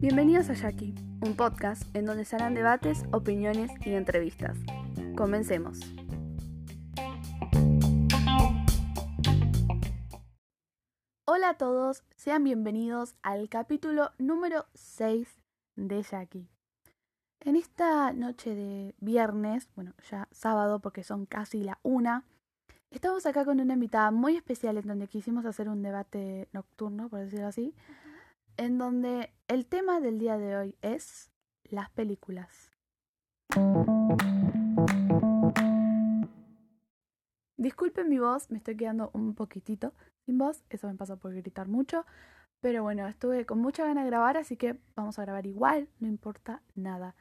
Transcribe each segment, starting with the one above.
Bienvenidos a Jackie, un podcast en donde se harán debates, opiniones y entrevistas. Comencemos. Hola a todos, sean bienvenidos al capítulo número 6 de Jackie. En esta noche de viernes, bueno, ya sábado porque son casi la una, estamos acá con una invitada muy especial en donde quisimos hacer un debate nocturno, por decirlo así, en donde el tema del día de hoy es las películas. Disculpen mi voz, me estoy quedando un poquitito sin voz, eso me pasa por gritar mucho, pero bueno, estuve con mucha ganas de grabar, así que vamos a grabar igual, no importa nada.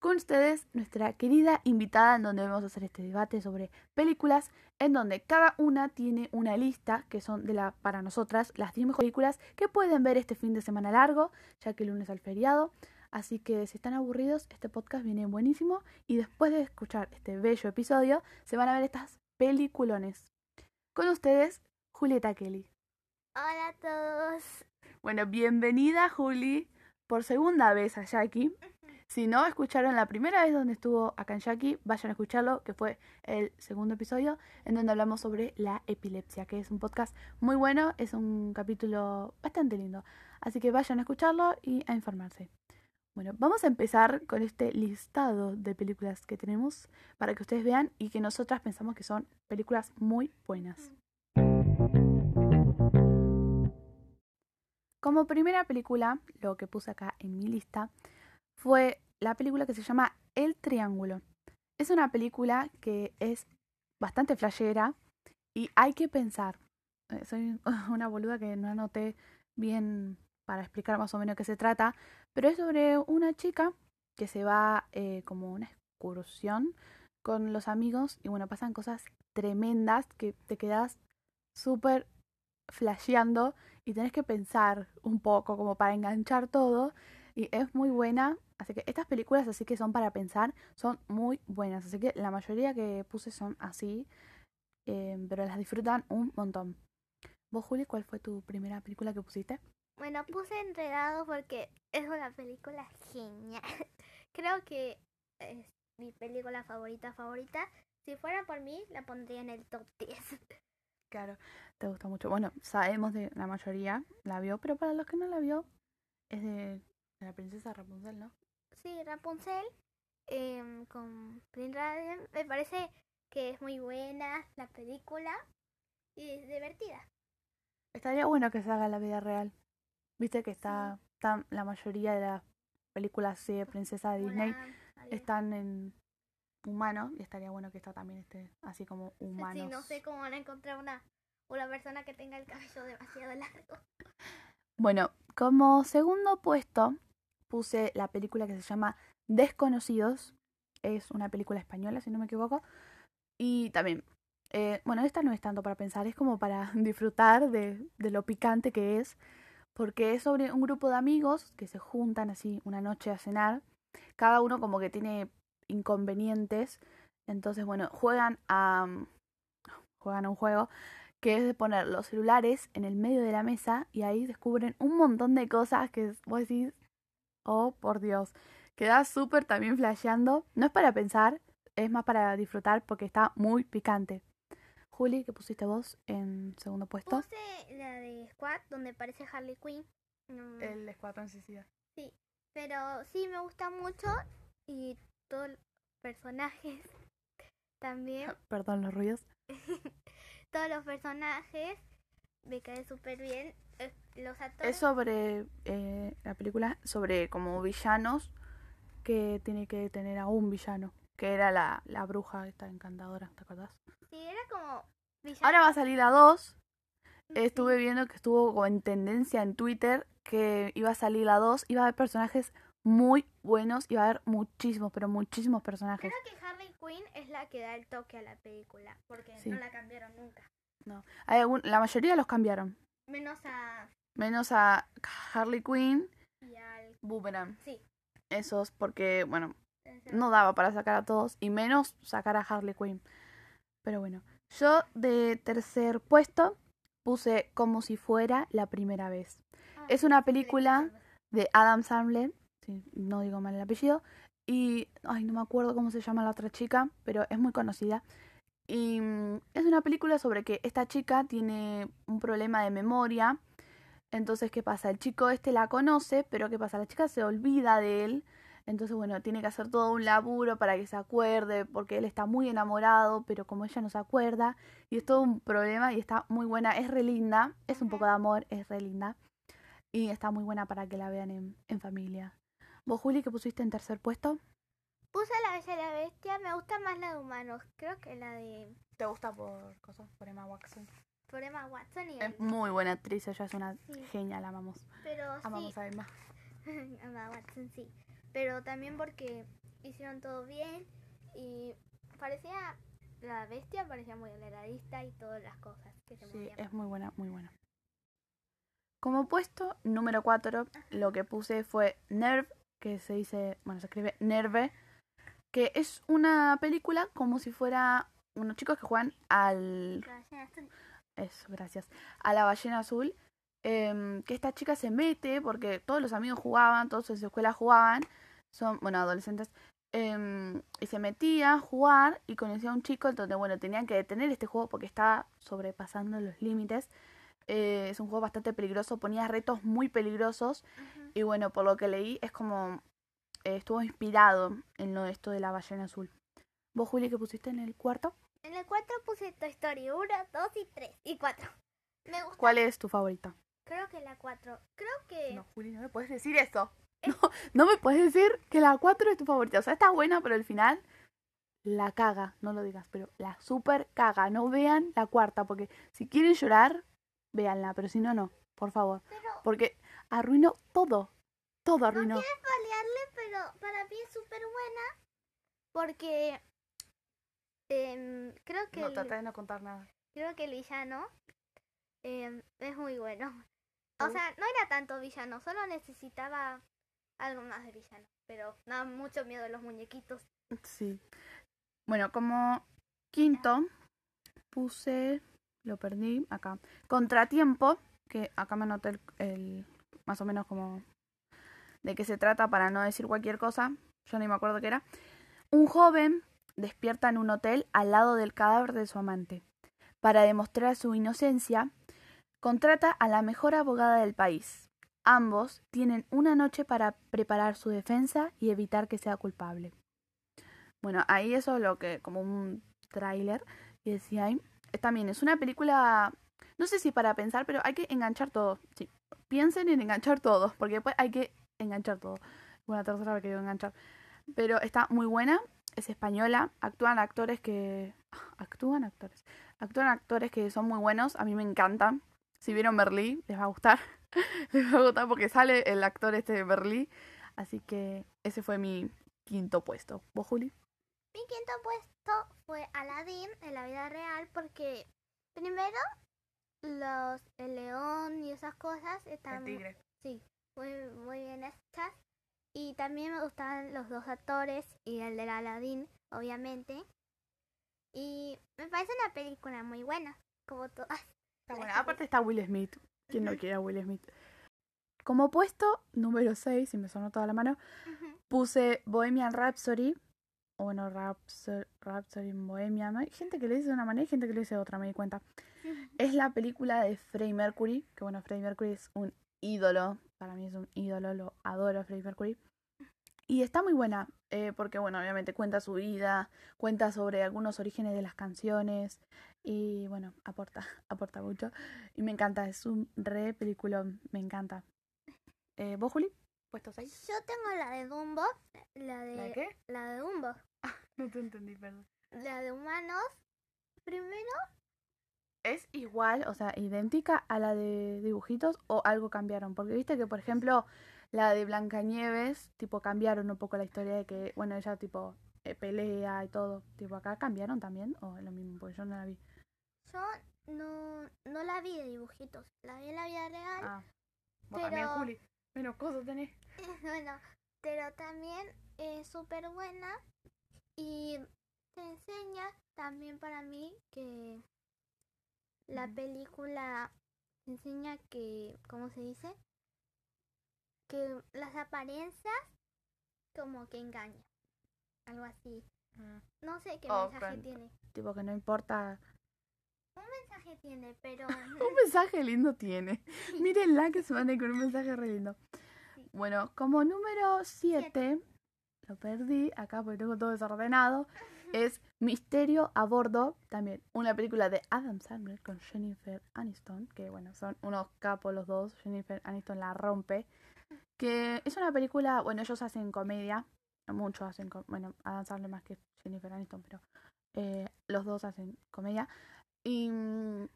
Con ustedes, nuestra querida invitada, en donde vamos a hacer este debate sobre películas, en donde cada una tiene una lista que son de la para nosotras las 10 mejores películas que pueden ver este fin de semana largo, ya que el lunes al feriado. Así que si están aburridos, este podcast viene buenísimo y después de escuchar este bello episodio, se van a ver estas peliculones. Con ustedes, Julieta Kelly. Hola a todos. Bueno, bienvenida Juli por segunda vez a Jackie. Si no escucharon la primera vez donde estuvo Jackie, vayan a escucharlo, que fue el segundo episodio, en donde hablamos sobre la epilepsia, que es un podcast muy bueno, es un capítulo bastante lindo. Así que vayan a escucharlo y a informarse. Bueno, vamos a empezar con este listado de películas que tenemos para que ustedes vean y que nosotras pensamos que son películas muy buenas. Como primera película, lo que puse acá en mi lista, fue la película que se llama El Triángulo. Es una película que es bastante flashera y hay que pensar. Eh, soy una boluda que no anoté bien para explicar más o menos qué se trata, pero es sobre una chica que se va eh, como una excursión con los amigos y bueno, pasan cosas tremendas que te quedas súper flasheando y tenés que pensar un poco como para enganchar todo y es muy buena Así que estas películas así que son para pensar, son muy buenas. Así que la mayoría que puse son así, eh, pero las disfrutan un montón. ¿Vos, Juli, cuál fue tu primera película que pusiste? Bueno, puse Enredado porque es una película genial. Creo que es mi película favorita favorita. Si fuera por mí, la pondría en el top 10. Claro, te gusta mucho. Bueno, sabemos de la mayoría la vio, pero para los que no la vio, es de la princesa Rapunzel, ¿no? Sí, Rapunzel eh, con Prince Radiant. Me parece que es muy buena la película y es divertida. Estaría bueno que se haga en la vida real. Viste que está, está la mayoría de las películas de princesa de Disney están en humano y estaría bueno que esta también esté así como humano. Sí, no sé cómo van a encontrar una, una persona que tenga el cabello demasiado largo. Bueno, como segundo puesto puse la película que se llama Desconocidos. Es una película española, si no me equivoco. Y también, eh, bueno, esta no es tanto para pensar, es como para disfrutar de, de lo picante que es. Porque es sobre un grupo de amigos que se juntan así una noche a cenar. Cada uno como que tiene inconvenientes. Entonces, bueno, juegan a. juegan a un juego que es de poner los celulares en el medio de la mesa y ahí descubren un montón de cosas que vos decís, Oh, por Dios. Queda súper también flasheando. No es para pensar, es más para disfrutar porque está muy picante. Juli, ¿qué pusiste vos en segundo puesto? Puse la de Squad, donde aparece Harley Quinn. Mm. El Escuadrón Suicida. Sí, pero sí me gusta mucho y todos los personajes también. Perdón los ruidos. todos los personajes me caen súper bien. Es sobre eh, la película, sobre como villanos que tiene que tener a un villano, que era la, la bruja esta encantadora, ¿te acordás? Sí, era como... Ahora va a salir a dos. Estuve viendo que estuvo en tendencia en Twitter que iba a salir la 2, iba a haber personajes muy buenos, iba a haber muchísimos, pero muchísimos personajes. Creo que Harley Quinn es la que da el toque a la película, porque no la cambiaron nunca. No, Hay la mayoría los cambiaron. Menos a... Menos a Harley Quinn y al... Boomerang. Sí. Esos porque, bueno, no daba para sacar a todos y menos sacar a Harley Quinn. Pero bueno, yo de tercer puesto puse como si fuera la primera vez. Ah, Es una sí, película de Adam Sandler, si no digo mal el apellido, y ay, no me acuerdo cómo se llama la otra chica, pero es muy conocida. Y mm, es una película sobre que esta chica tiene un problema de memoria. Entonces, ¿qué pasa? El chico este la conoce, pero ¿qué pasa? La chica se olvida de él. Entonces, bueno, tiene que hacer todo un laburo para que se acuerde, porque él está muy enamorado, pero como ella no se acuerda, y es todo un problema y está muy buena, es re linda, es un poco de amor, es re linda. Y está muy buena para que la vean en, en familia. ¿Vos, Juli, que pusiste en tercer puesto? Puse la Bella y la Bestia, me gusta más la de humanos, creo que la de ¿Te gusta por cosas? Por Emma Watson. Por Emma Watson y Es muy buena actriz, ella es una Sí. genial, la amamos. pero sí, Amamos a Emma. Emma Watson sí, pero también porque hicieron todo bien y parecía la bestia parecía muy realista y todas las cosas que se Sí, es muy buena, muy buena. Como puesto número 4, lo que puse fue Nerve, que se dice, bueno, se escribe Nerve, que es una película como si fuera unos chicos que juegan al. Eso, gracias. A la ballena azul. em, que esta chica se mete porque todos los amigos jugaban, todos en su escuela jugaban, son, bueno, adolescentes, em, y se metía a jugar y conocía a un chico donde, bueno, tenían que detener este juego porque estaba sobrepasando los límites. Eh, es un juego bastante peligroso, ponía retos muy peligrosos y bueno, por lo que leí es como eh, estuvo inspirado en lo de esto de la ballena azul. ¿Vos, Juli, que pusiste en el cuarto? En el 4 puse Toy Story 1, 2 y 3 y 4. Me gusta. ¿Cuál es tu favorita? Creo que la 4. Creo que No, Juli, no me puedes decir eso. No, no me puedes decir que la 4 es tu favorita. O sea, está buena, pero al final la caga. No lo digas, pero la super caga. No vean la cuarta, porque si quieren llorar, véanla, pero si no, no. Por favor. pero Porque arruinó todo. Todo no arruinó. quiero paliarle, pero para mí es súper buena porque em, creo que No, trata de no contar nada. creo que el villano em, es muy bueno. ¿Te O sea, no era tanto villano, solo necesitaba algo más de villano. Pero da mucho miedo los muñequitos. Sí. Bueno, como quinto, puse, lo perdí acá, Contratiempo, que acá me anoté el, el- más o menos como de qué se trata para no decir cualquier cosa, yo ni me acuerdo qué era. Un joven despierta en un hotel al lado del cadáver de su amante. Para demostrar su inocencia, contrata a la mejor abogada del país. Ambos tienen una noche para preparar su defensa y evitar que sea culpable. Bueno, ahí eso es lo que, como un tráiler, y decía ahí, también es una película, no sé si para pensar, pero hay que enganchar todo. Sí, piensen en enganchar todo, porque después hay que enganchar todo. Una tercera vez que digo enganchar. Pero está muy buena, es española, actúan actores que... Actúan actores. Actúan actores que son muy buenos, a mí me encantan. Si vieron Merlí, les va a gustar. les va a gustar porque sale el actor este de Merlí. Así que ese fue mi quinto puesto. ¿Vos, Juli? Mi quinto puesto fue Aladdin en la vida real porque primero los el león y esas cosas están sí muy muy bien hechas y también me gustaban los dos actores y el del Aladdin obviamente y me parece una película muy buena como todas Está buena. Aparte está Will Smith. ¿Quién no quiere a Will Smith? Como puesto número 6, y me sonó toda la mano, puse Bohemian Rhapsody. O bueno, Rhapsody, Rhapsody en Bohemia. ¿no? Hay gente que le dice de una manera y gente que le dice de otra, me di cuenta. Es la película de Freddie Mercury. Que bueno, Freddie Mercury es un ídolo. Para mí es un ídolo, lo adoro a Freddie Mercury. Y está muy buena, eh, porque bueno, obviamente cuenta su vida, cuenta sobre algunos orígenes de las canciones y bueno, aporta, aporta mucho. Y me encanta, es un re peliculón, me encanta. Eh, ¿Vos, Juli? ¿Puesto 6? yo tengo la de Dumbo la de qué? la de Dumbo No te entendí, perdón. la de humanos primero ¿Es igual, o sea, idéntica a la de dibujitos o algo cambiaron? Porque viste que, por ejemplo, la de Blancanieves, tipo, cambiaron un poco la historia de que, bueno, ella, tipo, eh, pelea y todo. Tipo, acá cambiaron también o es lo mismo, porque yo no la vi. Yo no, no la vi de dibujitos, la vi en la vida real. Ah, vos Pero- también, Juli. Menos cosas tenés. bueno, pero también es súper buena y te enseña también para mí que la película enseña que, ¿cómo se dice? Que las apariencias como que engañan. Algo así. Mm. No sé qué mensaje tiene. Tipo que no importa. Un mensaje tiene, pero... un mensaje lindo tiene. Mírenla que se van a ir con un mensaje re lindo. Bueno, como número 7, lo perdí acá porque tengo todo desordenado, es Misterio a bordo, también una película de Adam Sandler con Jennifer Aniston, que bueno, son unos capos los dos, Jennifer Aniston la rompe, que es una película, bueno, ellos hacen comedia, muchos hacen, bueno, Adam Sandler más que Jennifer Aniston, pero eh, los dos hacen comedia, y mm,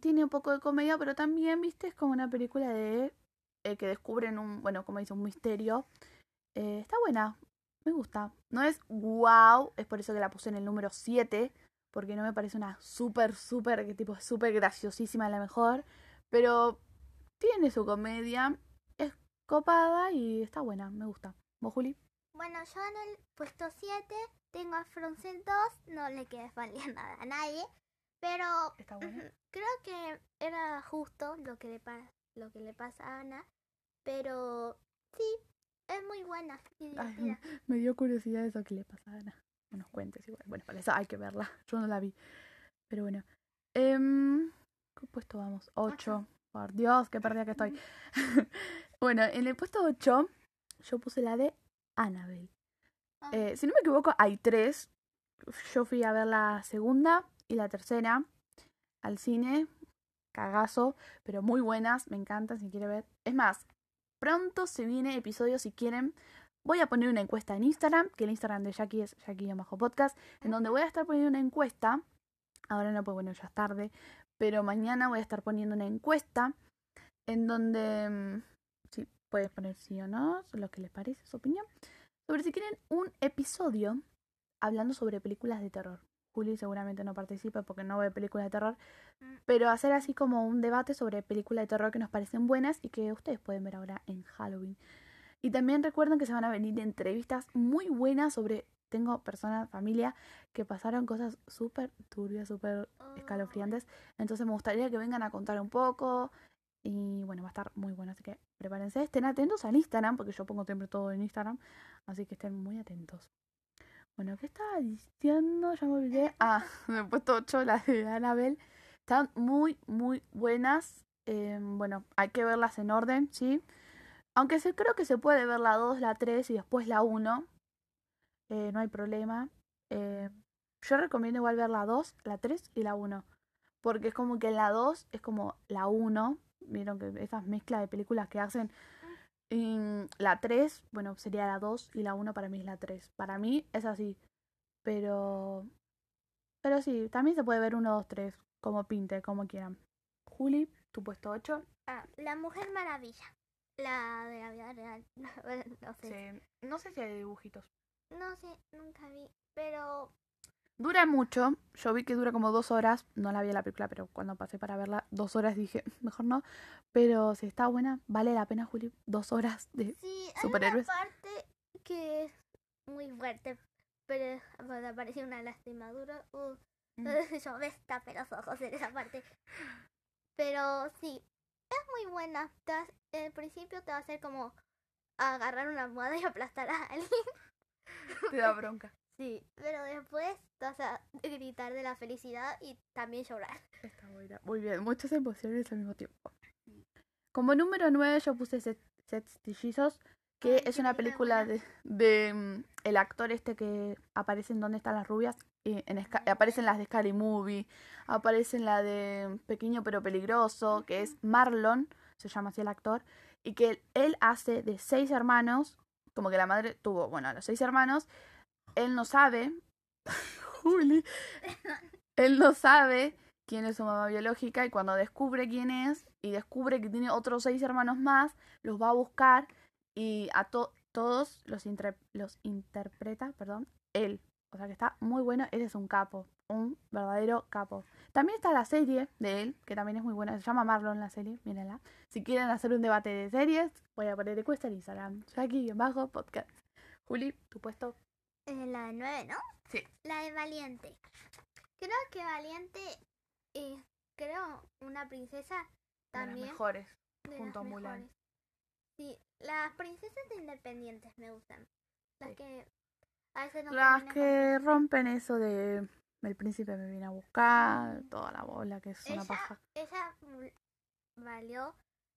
tiene un poco de comedia, pero también, viste, es como una película de eh, que descubren un, bueno, como dice, un misterio. Eh, está buena, me gusta. No es wow, es por eso que la puse en el número 7, porque no me parece una súper, súper, que tipo súper graciosísima la mejor, pero tiene su comedia, es copada y está buena, me gusta. ¿Vos, Juli? Bueno, yo en el puesto 7 tengo a Frozen 2, no le queda valiendo nada a nadie, pero creo que era justo lo que le, lo que le pasa a Ana, pero muy buena me dio curiosidad eso que le pasa a Ana. No nos cuentes igual. Bueno, para eso hay que verla. Yo no la vi. Pero bueno. Eh, ¿Qué puesto vamos? 8. Por Dios, qué perdida que estoy. bueno, en el puesto 8 yo puse la de Annabelle. Ah. Eh, si no me equivoco, hay tres. Yo fui a ver la segunda y la tercera al cine. Cagazo, pero muy buenas. Me encantan si quiere ver. Es más, pronto se viene episodio si quieren. Voy a poner una encuesta en Instagram, que el Instagram de Jackie es Jackie-podcast, en donde voy a estar poniendo una encuesta. Ahora no, pues bueno, ya es tarde, pero mañana voy a estar poniendo una encuesta en donde mm, sí, puedes poner sí o no, lo que les parece, su opinión, sobre si quieren un episodio hablando sobre películas de terror. Juli seguramente no participa porque no ve películas de terror, mm. pero hacer así como un debate sobre películas de terror que nos parecen buenas y que ustedes pueden ver ahora en Halloween. Y también recuerden que se van a venir entrevistas muy buenas sobre, tengo personas, familia, que pasaron cosas súper turbias, súper escalofriantes, entonces me gustaría que vengan a contar un poco. Y bueno, va a estar muy bueno, así que prepárense, estén atentos al Instagram, porque yo pongo siempre todo en Instagram, así que estén muy atentos. Bueno, ¿qué estaba diciendo? Ya me olvidé. Ah, me he puesto 8 las de Annabelle. Están muy, muy buenas. Em, bueno, hay que verlas en orden, ¿sí? Aunque se, creo que se puede ver la 2, la 3 y después la 1. Eh, no hay problema. Eh, yo recomiendo igual ver la 2, la 3 y la 1. Porque es como que la 2 es como la 1. Vieron que esas mezclas de películas que hacen y la 3, bueno, sería la 2 y la 1 para mí es la 3. Para mí es así. Pero. Pero sí, también se puede ver 1, 2, 3, como pinte, como quieran. Juli, tu puesto 8. Ah, la Mujer Maravilla. La de la vida real. no sé. No sé si hay dibujitos. No sé, nunca vi. Pero Dura mucho, yo vi que dura como dos horas, no la vi en la película, pero cuando pasé para verla, dos horas dije, mejor no, pero si está buena, vale la pena, Juli, dos horas de sí, superhéroes. Hay una parte que es muy fuerte, pero cuando aparece una lastimadura, uh, mm. yo me tapé los ojos en esa parte. Pero sí, es muy buena. en el principio te va a hacer como agarrar una almohada y aplastar a alguien. Te da bronca. Sí, pero después vas a gritar de la felicidad y también llorar. Está buena. Muy bien, muchas emociones al mismo tiempo. Como número 9 yo puse Sets Tillizos, que es una película de, de mm, el actor este que aparece en Dónde están las rubias, y en aparece en las de Scary Movie, aparece en la de Pequeño pero peligroso, que es Marlon, se llama así el actor, y que él hace de seis hermanos, como que la madre tuvo, bueno, a los seis hermanos, él no sabe, Juli, él no sabe quién es su mamá biológica y cuando descubre quién es y descubre que tiene otros seis hermanos más, los va a buscar y a todos los, los interpreta, perdón, él. O sea que está muy bueno, él es un capo, un verdadero capo. También está la serie de él, que también es muy buena, se llama Marlon la serie, mírenla. Si quieren hacer un debate de series, voy a poner encuesta en Instagram, aquí en bajo podcast. Juli, tu puesto eh, la de 9, ¿no? Sí. La de Valiente. Creo que Valiente es, creo, una princesa También. las mejores, junto a Mulan. Sí, las princesas independientes me gustan. Las que a veces no Las que rompen eso de el príncipe me viene a buscar, toda la bola que es una paja. Ella valió,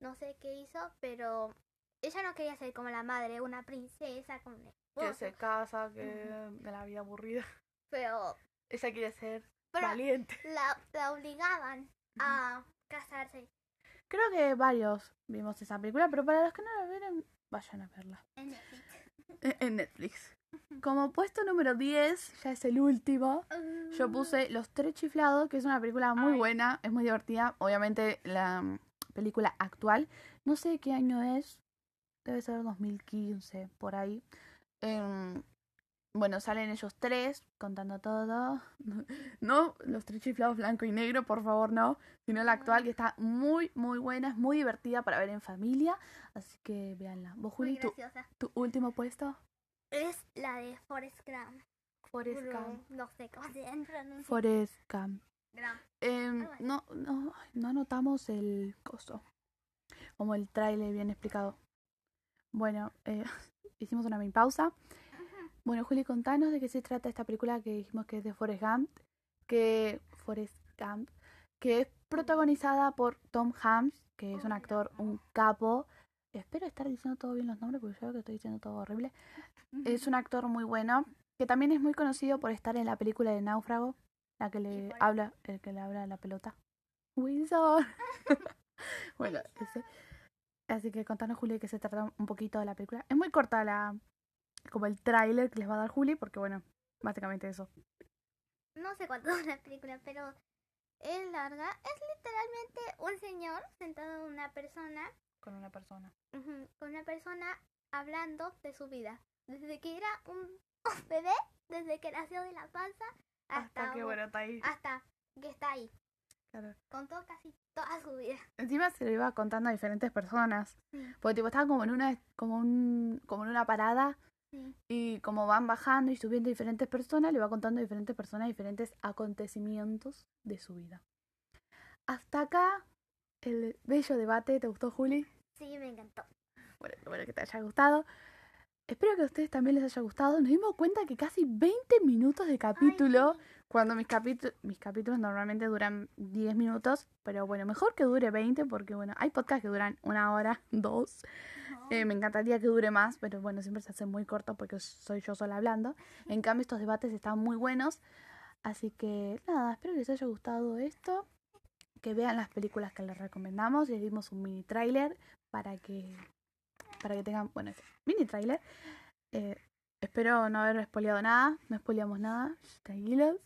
no sé qué hizo, pero ella no quería ser como la madre, una princesa con Que se casa, que de la vida aburrida. Pero... Ella quiere ser valiente. La, la obligaban a casarse. Creo que varios vimos esa película, pero para los que no la vieron, vayan a verla. En Netflix. En Netflix. Como puesto número 10, ya es el último, yo puse Los Tres Chiflados, que es una película muy buena, es muy divertida. Obviamente la mm, película actual, no sé qué año es, debe ser 2015, por ahí. Em, bueno, salen ellos tres contando todo. No los tres chiflados blanco y negro, por favor, no. Sino la actual, que está muy, muy buena, es muy divertida para ver en familia. Así que véanla. ¿Vos, Juli, tu, tu último puesto? Es la de Forest Gump. Forest Gump. No sé cómo se entra. Forest Gump. Eh, no, no, no anotamos el costo. Como el trailer bien explicado. Bueno, eh, hicimos una mini pausa. Bueno, Juli, contanos de qué se trata esta película que dijimos que es de Forest Gump. Que Forest Gump. Que es protagonizada por Tom Hanks, que es un actor, un capo. Espero estar diciendo todo bien los nombres porque yo creo que estoy diciendo todo horrible. Es un actor muy bueno, que también es muy conocido por estar en la película de Náufrago, la que le habla, el que le habla a la pelota. Wilson. bueno, ese. Así que contanos, Juli, que se trata un poquito de la película. Es muy corta la como el tráiler que les va a dar Juli, porque bueno, básicamente eso. No sé cuánto es la película, pero es larga. Es literalmente un señor sentado en una persona. Con una persona. con una persona hablando de su vida desde que era un bebé, desde que nació de la panza hasta, que bueno está ahí. Hasta que está ahí. Claro. Contó casi toda su vida. Encima se lo iba contando a diferentes personas. Porque tipo estaba como en una como un como en una parada y como van bajando y subiendo diferentes personas, le va contando a diferentes personas diferentes acontecimientos de su vida. Hasta acá el bello debate, ¿te gustó Juli? Sí, me encantó. Bueno, bueno que te haya gustado. Espero que a ustedes también les haya gustado. Nos dimos cuenta que casi 20 minutos de capítulo, cuando mis, mis capítulos normalmente duran 10 minutos, pero bueno, mejor que dure 20 porque bueno, hay podcasts que duran una hora, dos. Eh, me encantaría que dure más, pero bueno, siempre se hace muy corto porque soy yo sola hablando. En cambio, estos debates están muy buenos. Así que nada, espero que les haya gustado esto. Que vean las películas que les recomendamos. Les dimos un mini trailer para que para que tengan, bueno, mini trailer. Eh, espero no haber spoileado nada, no spoileamos nada, tranquilos.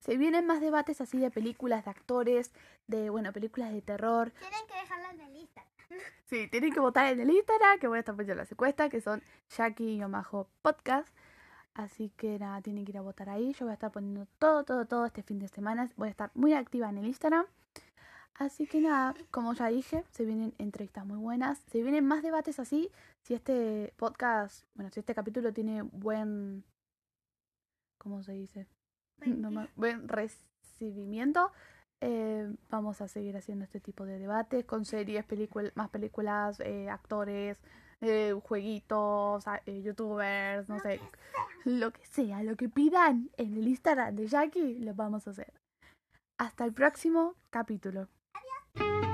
Se vienen más debates así de películas, de actores, de, bueno, películas de terror. Tienen que dejarlas en el Instagram. Sí, tienen que votar en el Instagram, que voy a estar poniendo la secuesta, que son Jackie y Omajo Podcast. Así que nada, tienen que ir a votar ahí. Yo voy a estar poniendo todo, todo, todo este fin de semana. Voy a estar muy activa en el Instagram. Así que nada, como ya dije, se vienen entrevistas muy buenas, se vienen más debates así. Si este podcast, bueno, si este capítulo tiene buen, ¿cómo se dice? buen recibimiento, eh, vamos a seguir haciendo este tipo de debates con series, películas, más películas, eh, actores, eh, jueguitos, youtubers, no sé, lo que sea, lo que pidan en el Instagram de Jackie, lo vamos a hacer. Hasta el próximo capítulo. thank you